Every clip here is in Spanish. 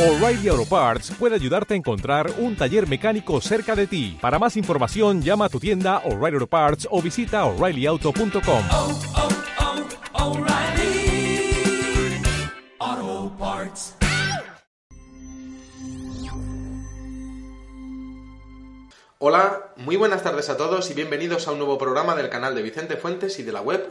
O'Reilly Auto Parts puede ayudarte a encontrar un taller mecánico cerca de ti. Para más información, llama a tu tienda O'Reilly Auto Parts o visita oreillyauto.com. oh, oh, O'Reilly Auto Parts. Hola, muy buenas tardes a todos y bienvenidos a un nuevo programa del canal de Vicente Fuentes y de la web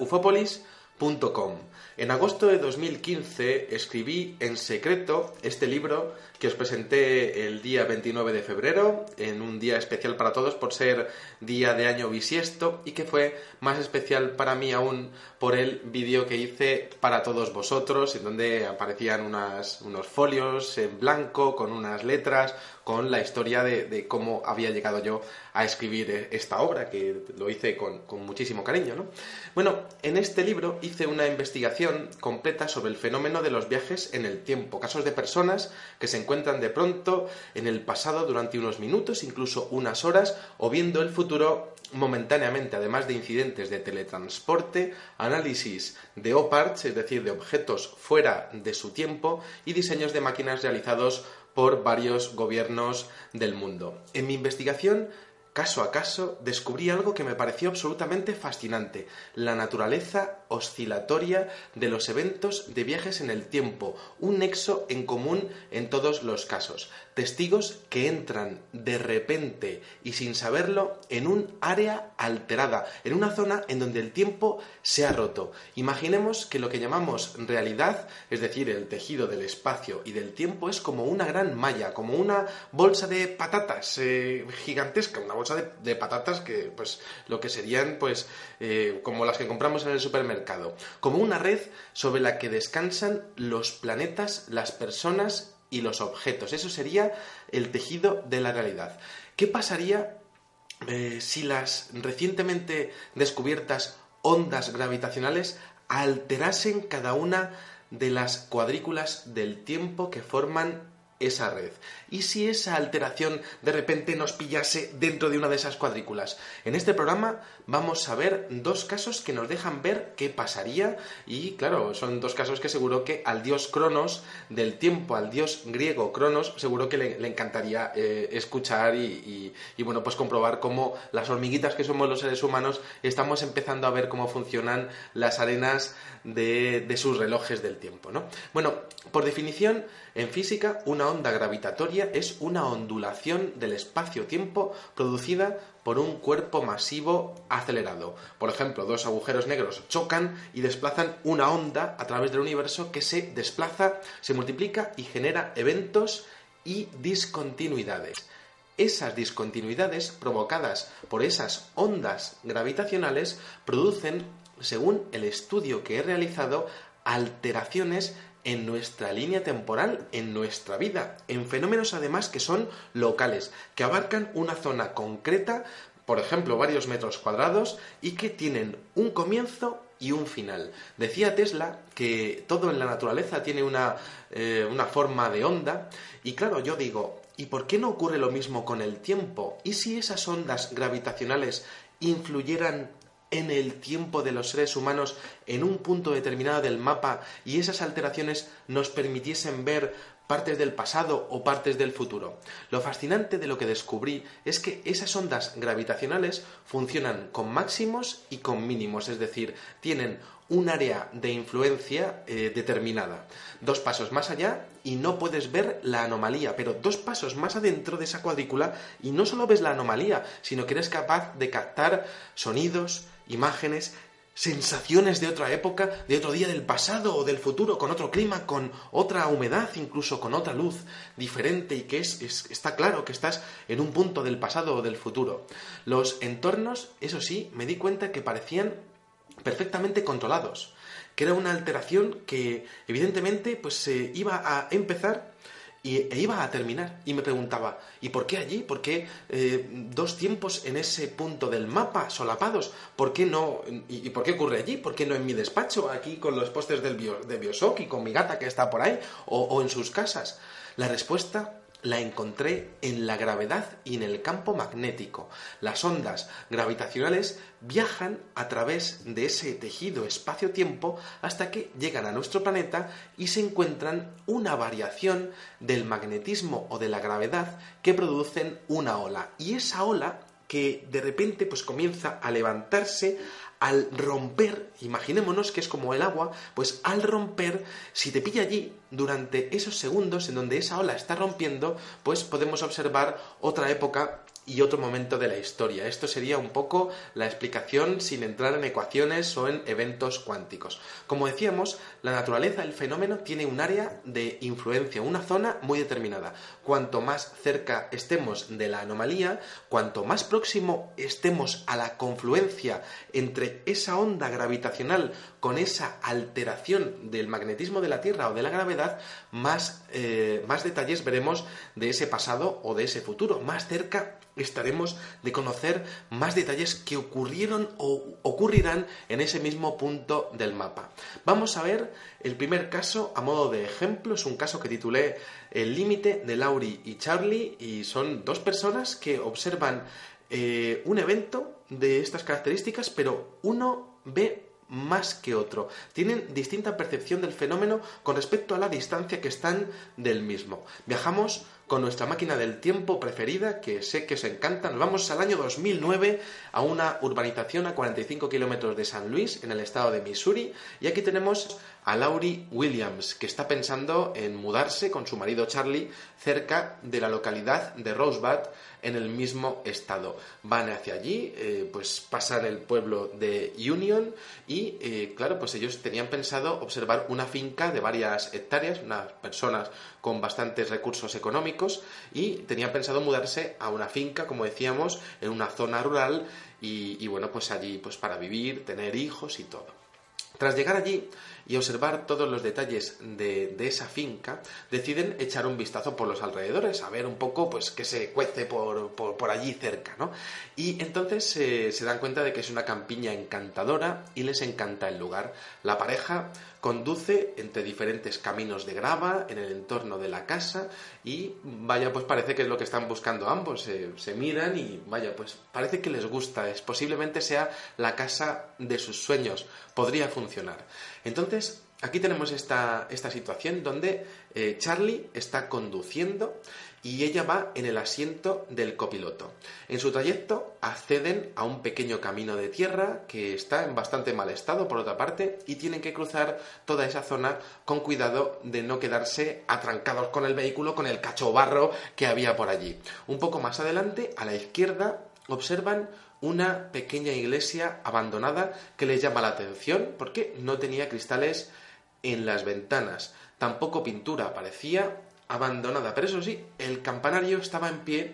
En agosto de 2015 escribí en secreto este libro que os presenté el día 29 de febrero, en un día especial para todos por ser día de año bisiesto y que fue más especial para mí aún por el vídeo que hice para todos vosotros, en donde aparecían unos folios en blanco con unas letras, con la historia de, cómo había llegado yo a escribir esta obra, que lo hice con, con muchísimo cariño. ¿no? Bueno, en este libro hice una investigación completa sobre el fenómeno de los viajes en el tiempo, casos de personas que se encuentran de pronto en el pasado durante unos minutos, incluso unas horas, o viendo el futuro momentáneamente, además de incidentes de teletransporte, análisis de OPARTS, es decir, de objetos fuera de su tiempo, y diseños de máquinas realizados por varios gobiernos del mundo. En mi investigación, caso a caso, descubrí algo que me pareció absolutamente fascinante, la naturaleza oscilatoria de los eventos de viajes en el tiempo, un nexo en común en todos los casos, testigos que entran de repente y sin saberlo en un área alterada, en una zona en donde el tiempo se ha roto. Imaginemos que lo que llamamos realidad, es decir, el tejido del espacio y del tiempo, es como una gran malla, como una bolsa de patatas eh, gigantesca, una bolsa de, patatas que, pues, lo que serían, pues, eh, como las que compramos en el supermercado, como una red sobre la que descansan los planetas, las personas y los objetos. Eso sería el tejido de la realidad. ¿Qué pasaría eh, si las recientemente descubiertas ondas gravitacionales alterasen cada una de las cuadrículas del tiempo que forman esa red. ¿Y si esa alteración de repente nos pillase dentro de una de esas cuadrículas? En este programa vamos a ver dos casos que nos dejan ver qué pasaría y claro, son dos casos que seguro que al dios Cronos del tiempo, al dios griego Cronos, seguro que le, encantaría eh, escuchar y, bueno, pues comprobar cómo las hormiguitas que somos los seres humanos estamos empezando a ver cómo funcionan las arenas de, de sus relojes del tiempo, ¿no? Bueno, por definición, en física, una onda gravitatoria es una ondulación del espacio-tiempo producida por un cuerpo masivo acelerado. Por ejemplo, dos agujeros negros chocan y desplazan una onda a través del universo que se desplaza, se multiplica y genera eventos y discontinuidades. Esas discontinuidades provocadas por esas ondas gravitacionales producen, según el estudio que he realizado, alteraciones en nuestra línea temporal, en nuestra vida, en fenómenos además que son locales, que abarcan una zona concreta, por ejemplo, varios metros cuadrados, y que tienen un comienzo y un final. Decía Tesla que todo en la naturaleza tiene una, eh, una forma de onda, y claro, yo digo, ¿y por qué no ocurre lo mismo con el tiempo? ¿Y si esas ondas gravitacionales influyeran en el tiempo de los seres humanos en un punto determinado del mapa y esas alteraciones nos permitiesen ver partes del pasado o partes del futuro. Lo fascinante de lo que descubrí es que esas ondas gravitacionales funcionan con máximos y con mínimos, es decir, tienen un área de influencia eh, determinada. Dos pasos más allá y no puedes ver la anomalía, pero dos pasos más adentro de esa cuadrícula y no solo ves la anomalía, sino que eres capaz de captar sonidos, imágenes, sensaciones de otra época, de otro día del pasado o del futuro, con otro clima, con otra humedad, incluso con otra luz diferente y que es, es, está claro que estás en un punto del pasado o del futuro. Los entornos, eso sí, me di cuenta que parecían perfectamente controlados, que era una alteración que evidentemente pues se iba a empezar y, e iba a terminar. Y me preguntaba, ¿y por qué allí? ¿Por qué eh, dos tiempos en ese punto del mapa solapados? ¿Por qué no? Y, por qué ocurre allí? ¿Por qué no en mi despacho, aquí con los pósters del bio, de Bioshock y con mi gata que está por ahí? O, o en sus casas. La respuesta la encontré en la gravedad y en el campo magnético. Las ondas gravitacionales viajan a través de ese tejido espacio-tiempo hasta que llegan a nuestro planeta y se encuentran una variación del magnetismo o de la gravedad que producen una ola. Y esa ola que de repente pues comienza a levantarse, al romper, imaginémonos que es como el agua, pues al romper, si te pilla allí durante esos segundos en donde esa ola está rompiendo, pues podemos observar otra época y otro momento de la historia. Esto sería un poco la explicación sin entrar en ecuaciones o en eventos cuánticos. Como decíamos, la naturaleza del fenómeno tiene un área de influencia, una zona muy determinada. Cuanto más cerca estemos de la anomalía, cuanto más próximo estemos a la confluencia entre esa onda gravitacional con esa alteración del magnetismo de la Tierra o de la gravedad, más, eh, más detalles veremos de ese pasado o de ese futuro. Más cerca estaremos de conocer más detalles que ocurrieron o ocurrirán en ese mismo punto del mapa. Vamos a ver el primer caso a modo de ejemplo, es un caso que titulé El límite de Laurie y Charlie y son dos personas que observan eh, un evento de estas características, pero uno ve más que otro. Tienen distinta percepción del fenómeno con respecto a la distancia que están del mismo. Viajamos con nuestra máquina del tiempo preferida, que sé que os encanta. Nos vamos al año 2009 a una urbanización a 45 kilómetros de San Luis, en el estado de Missouri, y aquí tenemos a Laurie Williams, que está pensando en mudarse con su marido Charlie cerca de la localidad de Rosebud, en el mismo estado. Van hacia allí, eh, pues pasan el pueblo de Union y, eh, claro, pues ellos tenían pensado observar una finca de varias hectáreas, unas personas con bastantes recursos económicos y tenían pensado mudarse a una finca, como decíamos, en una zona rural y, y bueno, pues allí pues para vivir, tener hijos y todo. Tras llegar allí, y observar todos los detalles de, esa finca, deciden echar un vistazo por los alrededores, a ver un poco pues qué se cuece por, por, allí cerca, ¿no? Y entonces se dan cuenta de que es una campiña encantadora y les encanta el lugar. La pareja conduce entre diferentes caminos de grava en el entorno de la casa y vaya, pues parece que es lo que están buscando ambos. Se, miran y vaya, pues parece que les gusta. Es, posiblemente sea la casa de sus sueños. Podría funcionar. Entonces, aquí tenemos esta, esta situación donde eh, Charlie está conduciendo y ella va en el asiento del copiloto. En su trayecto acceden a un pequeño camino de tierra que está en bastante mal estado, por otra parte, y tienen que cruzar toda esa zona con cuidado de no quedarse atrancados con el vehículo, con el cacho barro que había por allí. Un poco más adelante, a la izquierda, observan una pequeña iglesia abandonada que les llama la atención porque no tenía cristales en las ventanas, tampoco pintura, parecía abandonada. Pero eso sí, el campanario estaba en pie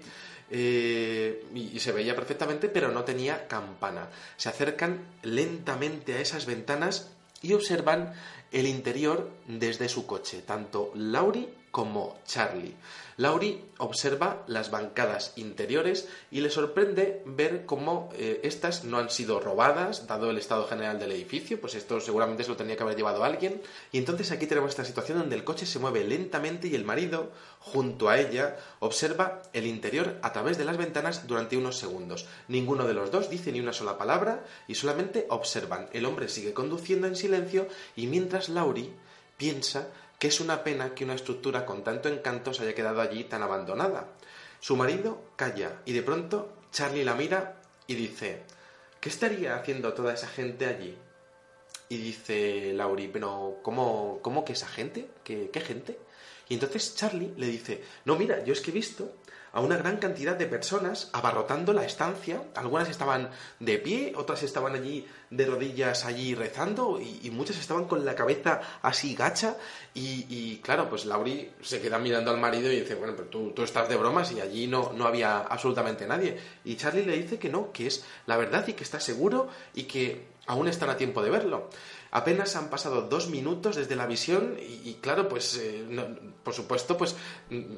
eh, y, se veía perfectamente, pero no tenía campana. Se acercan lentamente a esas ventanas y observan el interior desde su coche, tanto Laurie como Charlie. Laurie observa las bancadas interiores y le sorprende ver cómo eh, estas no han sido robadas, dado el estado general del edificio, pues esto seguramente se lo tenía que haber llevado alguien. Y entonces aquí tenemos esta situación donde el coche se mueve lentamente y el marido, junto a ella, observa el interior a través de las ventanas durante unos segundos. Ninguno de los dos dice ni una sola palabra y solamente observan. El hombre sigue conduciendo en silencio y mientras Laurie piensa es una pena que una estructura con tanto encanto se haya quedado allí tan abandonada. Su marido calla y de pronto Charlie la mira y dice, ¿qué estaría haciendo toda esa gente allí? Y dice Laurie, pero ¿cómo, cómo que esa gente? ¿Qué, ¿Qué gente? Y entonces Charlie le dice, no, mira, yo es que he visto a una gran cantidad de personas abarrotando la estancia. Algunas estaban de pie, otras estaban allí de rodillas allí rezando y, muchas estaban con la cabeza así gacha. Y, claro, pues Lauri se queda mirando al marido y dice, bueno, pero tú, tú estás de bromas y allí no, no había absolutamente nadie. Y Charlie le dice que no, que es la verdad y que está seguro y que aún están a tiempo de verlo. Apenas han pasado dos minutos desde la visión y, claro, pues eh, no- por supuesto, pues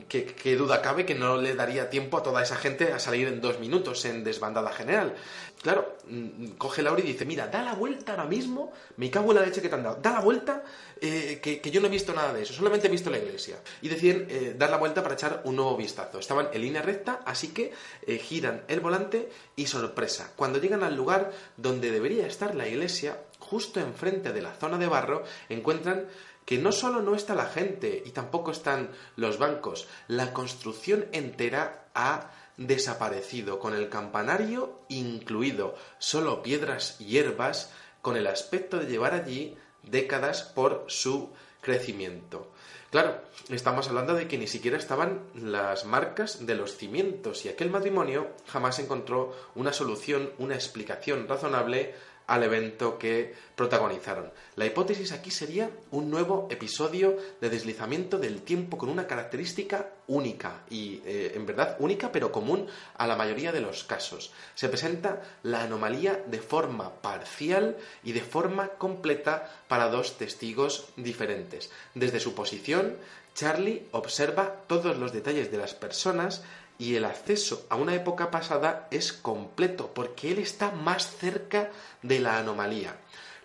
qué qué duda cabe que no le daría tiempo a toda esa gente a salir en dos minutos en desbandada general. Claro, mm, coge Laura y dice, mira, da la vuelta ahora mismo, me cago en la leche que te han dado, da la vuelta, eh, que, que yo no he visto nada de eso, solamente he visto la iglesia. Y deciden eh, dar la vuelta para echar un nuevo vistazo. Estaban en línea recta, así que eh, giran el volante y sorpresa, cuando llegan al lugar donde debería estar la iglesia, justo enfrente de la zona de barro, encuentran que no solo no está la gente y tampoco están los bancos, la construcción entera ha desaparecido, con el campanario incluido, solo piedras y hierbas, con el aspecto de llevar allí décadas por su crecimiento. Claro, estamos hablando de que ni siquiera estaban las marcas de los cimientos y aquel matrimonio jamás encontró una solución, una explicación razonable al evento que protagonizaron. La hipótesis aquí sería un nuevo episodio de deslizamiento del tiempo con una característica única y eh, en verdad única pero común a la mayoría de los casos. Se presenta la anomalía de forma parcial y de forma completa para dos testigos diferentes. Desde su posición, Charlie observa todos los detalles de las personas y el acceso a una época pasada es completo porque él está más cerca de la anomalía.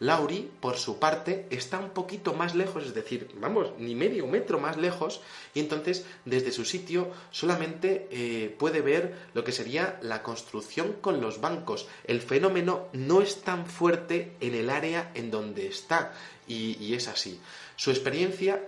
Laurie, por su parte, está un poquito más lejos, es decir, vamos, ni medio metro más lejos, y entonces desde su sitio solamente eh, puede ver lo que sería la construcción con los bancos. El fenómeno no es tan fuerte en el área en donde está, y, y es así. Su experiencia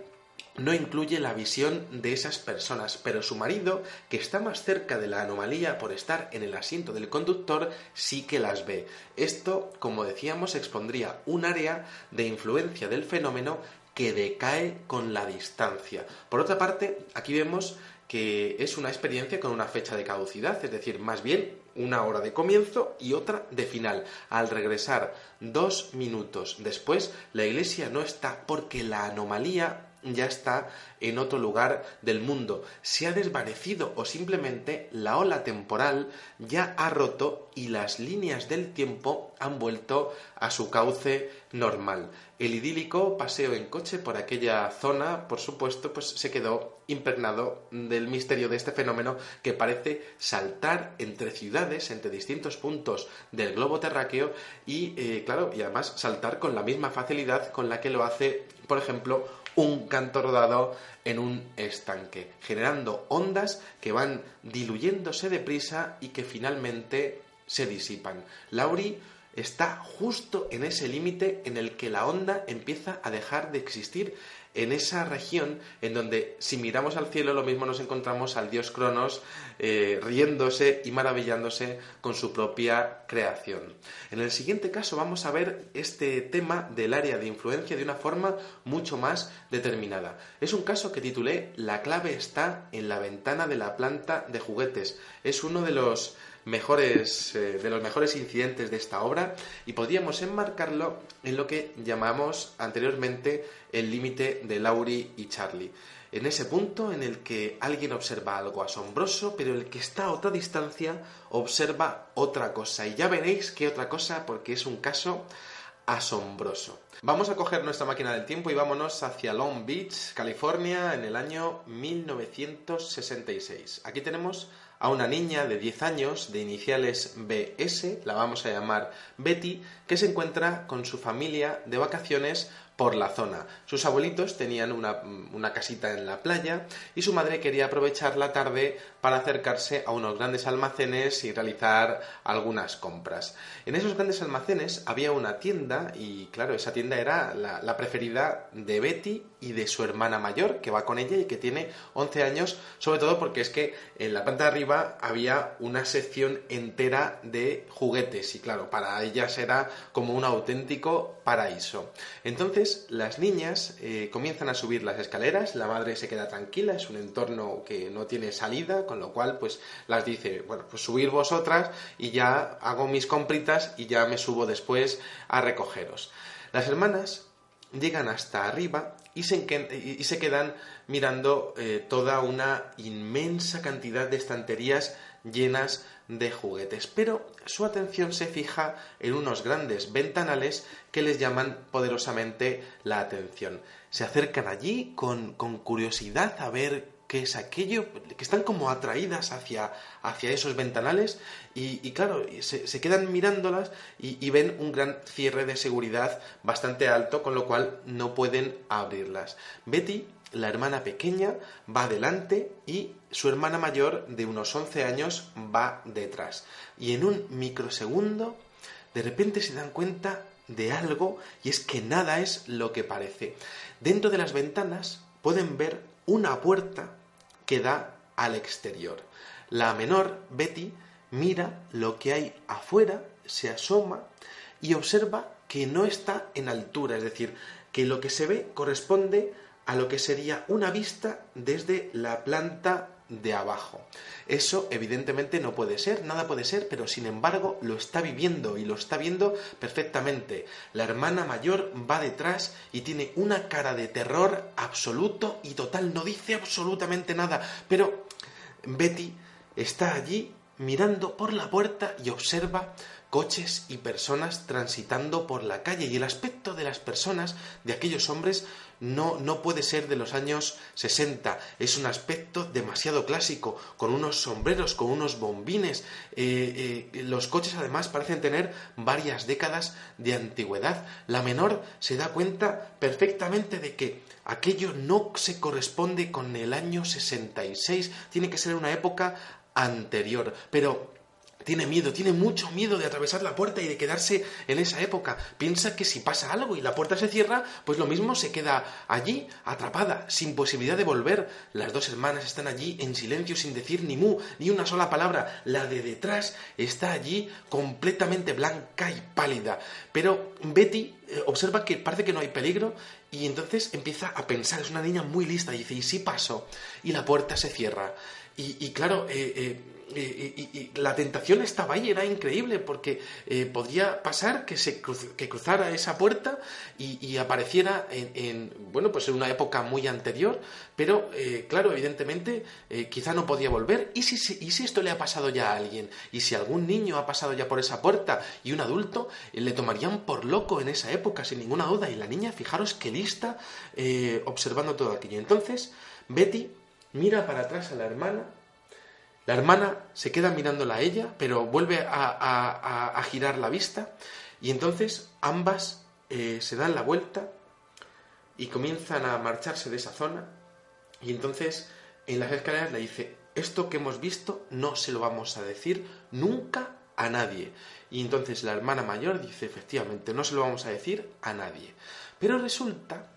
no incluye la visión de esas personas, pero su marido, que está más cerca de la anomalía por estar en el asiento del conductor, sí que las ve. Esto, como decíamos, expondría un área de influencia del fenómeno que decae con la distancia. Por otra parte, aquí vemos que es una experiencia con una fecha de caducidad, es decir, más bien una hora de comienzo y otra de final. Al regresar dos minutos después, la iglesia no está porque la anomalía ya está en otro lugar del mundo, se ha desvanecido o simplemente la ola temporal ya ha roto y las líneas del tiempo han vuelto a su cauce normal. El idílico paseo en coche por aquella zona, por supuesto, pues se quedó impregnado del misterio de este fenómeno que parece saltar entre ciudades, entre distintos puntos del globo terráqueo y, eh, claro, y además saltar con la misma facilidad con la que lo hace, por ejemplo, un canto rodado en un estanque, generando ondas que van diluyéndose deprisa y que finalmente se disipan. Laurie está justo en ese límite en el que la onda empieza a dejar de existir, en esa región en donde si miramos al cielo lo mismo nos encontramos al dios Cronos eh, riéndose y maravillándose con su propia creación. En el siguiente caso vamos a ver este tema del área de influencia de una forma mucho más determinada. Es un caso que titulé La clave está en la ventana de la planta de juguetes. Es uno de los mejores eh, de los mejores incidentes de esta obra y podríamos enmarcarlo en lo que llamamos anteriormente el límite de Laurie y Charlie. En ese punto en el que alguien observa algo asombroso, pero el que está a otra distancia observa otra cosa. Y ya veréis qué otra cosa, porque es un caso asombroso. Vamos a coger nuestra máquina del tiempo y vámonos hacia Long Beach, California, en el año 1966. Aquí tenemos a una niña de 10 años de iniciales BS, la vamos a llamar Betty, que se encuentra con su familia de vacaciones por la zona. Sus abuelitos tenían una, una, casita en la playa y su madre quería aprovechar la tarde para acercarse a unos grandes almacenes y realizar algunas compras. En esos grandes almacenes había una tienda y claro, esa tienda era la, preferida de Betty y de su hermana mayor que va con ella y que tiene 11 años, sobre todo porque es que en la planta de arriba había una sección entera de juguetes y claro, para ellas era como un auténtico paraíso. Entonces, las niñas eh, comienzan a subir las escaleras, la madre se queda tranquila, es un entorno que no tiene salida, con lo cual pues las dice, bueno, pues subir vosotras y ya hago mis compritas y ya me subo después a recogeros. Las hermanas llegan hasta arriba y se, quedan mirando eh, toda una inmensa cantidad de estanterías llenas de juguetes. Pero su atención se fija en unos grandes ventanales que les llaman poderosamente la atención. Se acercan allí con, con curiosidad a ver qué es aquello, que están como atraídas hacia, hacia esos ventanales y, claro, se, quedan mirándolas y, y, ven un gran cierre de seguridad bastante alto, con lo cual no pueden abrirlas. Betty, la hermana pequeña, va adelante y su hermana mayor, de unos 11 años, va detrás. Y en un microsegundo, de repente se dan cuenta de algo y es que nada es lo que parece. Dentro de las ventanas pueden ver una puerta que da al exterior. La menor, Betty, mira lo que hay afuera, se asoma y observa que no está en altura, es decir, que lo que se ve corresponde a lo que sería una vista desde la planta de abajo. Eso evidentemente no puede ser, nada puede ser, pero sin embargo lo está viviendo y lo está viendo perfectamente. La hermana mayor va detrás y tiene una cara de terror absoluto y total, no dice absolutamente nada, pero Betty está allí mirando por la puerta y observa coches y personas transitando por la calle y el aspecto de las personas, de aquellos hombres, no, no puede ser de los años 60. Es un aspecto demasiado clásico, con unos sombreros, con unos bombines. Eh, eh, los coches además parecen tener varias décadas de antigüedad. La menor se da cuenta perfectamente de que aquello no se corresponde con el año 66, tiene que ser una época anterior. Pero tiene miedo, tiene mucho miedo de atravesar la puerta y de quedarse en esa época. Piensa que si pasa algo y la puerta se cierra, pues lo mismo se queda allí, atrapada, sin posibilidad de volver. Las dos hermanas están allí en silencio, sin decir ni mu, ni una sola palabra. La de detrás está allí completamente blanca y pálida. Pero Betty eh, observa que parece que no hay peligro y entonces empieza a pensar. Es una niña muy lista y dice, ¿y si paso? Y la puerta se cierra. Y, claro, eh, eh, y, la tentación estaba ahí, era increíble, porque eh, podría pasar que se que cruzara esa puerta y, apareciera en, bueno, pues en una época muy anterior, pero eh, claro, evidentemente eh, quizá no podía volver. ¿Y si, ¿Y si esto le ha pasado ya a alguien? ¿Y si algún niño ha pasado ya por esa puerta y un adulto le tomarían por loco en esa época, sin ninguna duda? Y la niña, fijaros qué lista, observando todo aquello. Entonces, Betty mira para atrás a la hermana la hermana se queda mirándola a ella, pero vuelve a, girar la vista y entonces ambas eh, se dan la vuelta y comienzan a marcharse de esa zona y entonces en las escaleras le dice, esto que hemos visto no se lo vamos a decir nunca a nadie. Y entonces la hermana mayor dice, efectivamente, no se lo vamos a decir a nadie. Pero resulta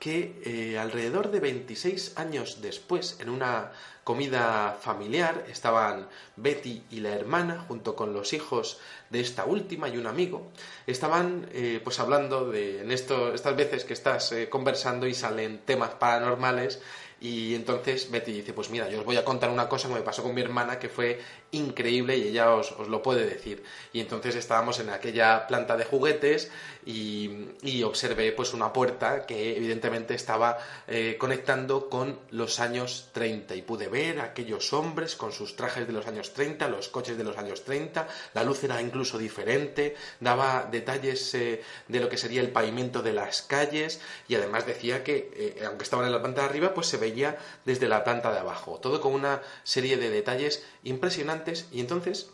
que eh, alrededor de 26 años después, en una comida familiar, estaban Betty y la hermana, junto con los hijos de esta última y un amigo, estaban eh, pues hablando de, en esto, estas veces que estás eh, conversando y salen temas paranormales, y entonces Betty dice, pues mira, yo os voy a contar una cosa que me pasó con mi hermana que fue increíble y ella os, lo puede decir. Y entonces estábamos en aquella planta de juguetes y, observé pues una puerta que evidentemente estaba eh, conectando con los años 30 y pude ver aquellos hombres con sus trajes de los años 30, los coches de los años 30, la luz era incluso diferente, daba detalles eh, de lo que sería el pavimento de las calles. Y además decía que eh, aunque estaban en la planta de arriba pues se veía desde la planta de abajo, todo con una serie de detalles impresionantes y entonces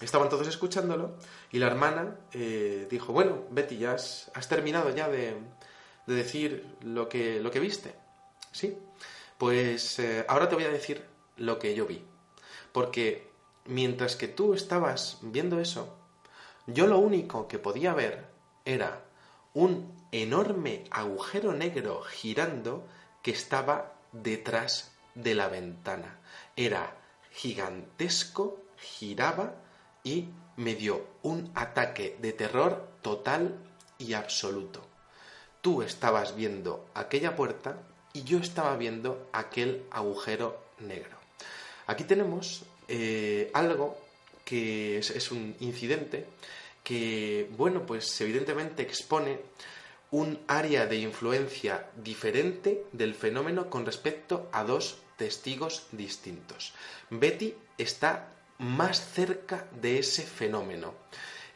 estaban todos escuchándolo y la hermana eh, dijo, bueno, Betty, ya has, terminado ya de, decir lo que, lo que viste. Sí, pues eh, ahora te voy a decir lo que yo vi. Porque mientras que tú estabas viendo eso, yo lo único que podía ver era un enorme agujero negro girando que estaba detrás de la ventana. Era gigantesco, giraba y me dio un ataque de terror total y absoluto. Tú estabas viendo aquella puerta y yo estaba viendo aquel agujero negro. Aquí tenemos eh, algo que es, un incidente que, bueno, pues evidentemente expone un área de influencia diferente del fenómeno con respecto a dos testigos distintos. Betty está más cerca de ese fenómeno.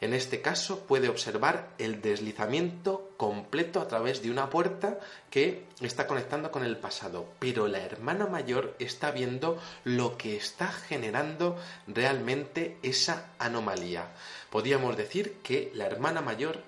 En este caso puede observar el deslizamiento completo a través de una puerta que está conectando con el pasado, pero la hermana mayor está viendo lo que está generando realmente esa anomalía. Podríamos decir que la hermana mayor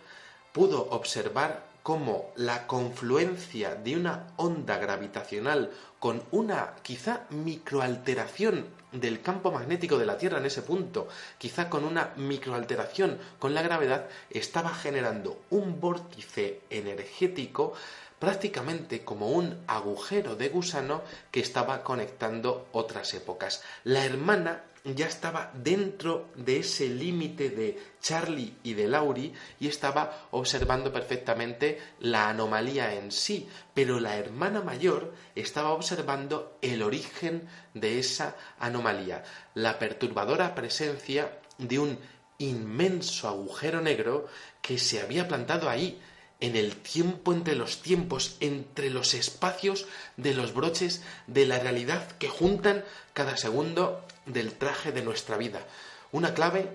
pudo observar cómo la confluencia de una onda gravitacional con una quizá microalteración del campo magnético de la Tierra en ese punto, quizá con una microalteración con la gravedad, estaba generando un vórtice energético prácticamente como un agujero de gusano que estaba conectando otras épocas. La hermana ya estaba dentro de ese límite de Charlie y de Laurie y estaba observando perfectamente la anomalía en sí, pero la hermana mayor estaba observando el origen de esa anomalía, la perturbadora presencia de un inmenso agujero negro que se había plantado ahí, en el tiempo entre los tiempos, entre los espacios de los broches de la realidad que juntan cada segundo del traje de nuestra vida. Una clave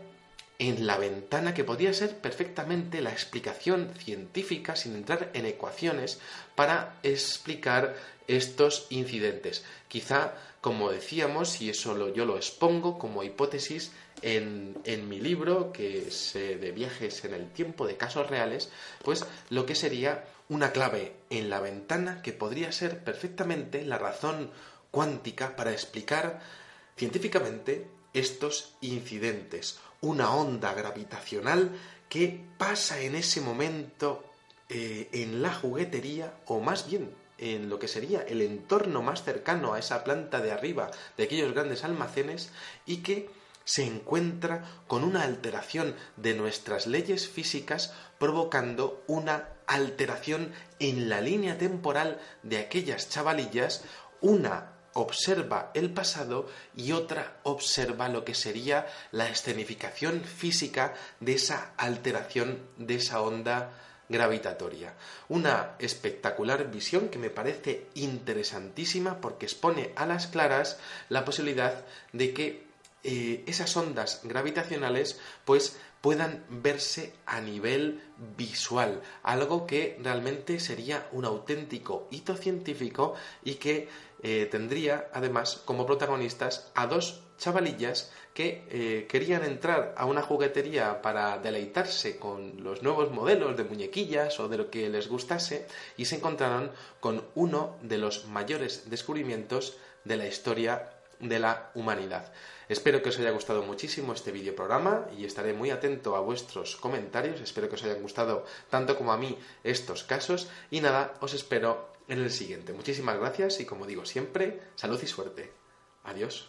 en la ventana que podría ser perfectamente la explicación científica sin entrar en ecuaciones para explicar estos incidentes. Quizá, como decíamos, y eso yo lo expongo como hipótesis en, mi libro, que es de viajes en el tiempo, de casos reales, pues lo que sería una clave en la ventana que podría ser perfectamente la razón cuántica para explicar científicamente estos incidentes, una onda gravitacional que pasa en ese momento eh, en la juguetería o más bien en lo que sería el entorno más cercano a esa planta de arriba de aquellos grandes almacenes y que se encuentra con una alteración de nuestras leyes físicas provocando una alteración en la línea temporal de aquellas chavalillas, una observa el pasado y otra observa lo que sería la escenificación física de esa alteración de esa onda gravitatoria. Una espectacular visión que me parece interesantísima porque expone a las claras la posibilidad de que eh, esas ondas gravitacionales pues puedan verse a nivel visual, algo que realmente sería un auténtico hito científico y que eh, tendría además como protagonistas a dos chavalillas que eh, querían entrar a una juguetería para deleitarse con los nuevos modelos de muñequillas o de lo que les gustase y se encontraron con uno de los mayores descubrimientos de la historia de la humanidad. Espero que os haya gustado muchísimo este video programa y estaré muy atento a vuestros comentarios. Espero que os hayan gustado tanto como a mí estos casos y nada, os espero en el siguiente. Muchísimas gracias y como digo siempre, salud y suerte. Adiós.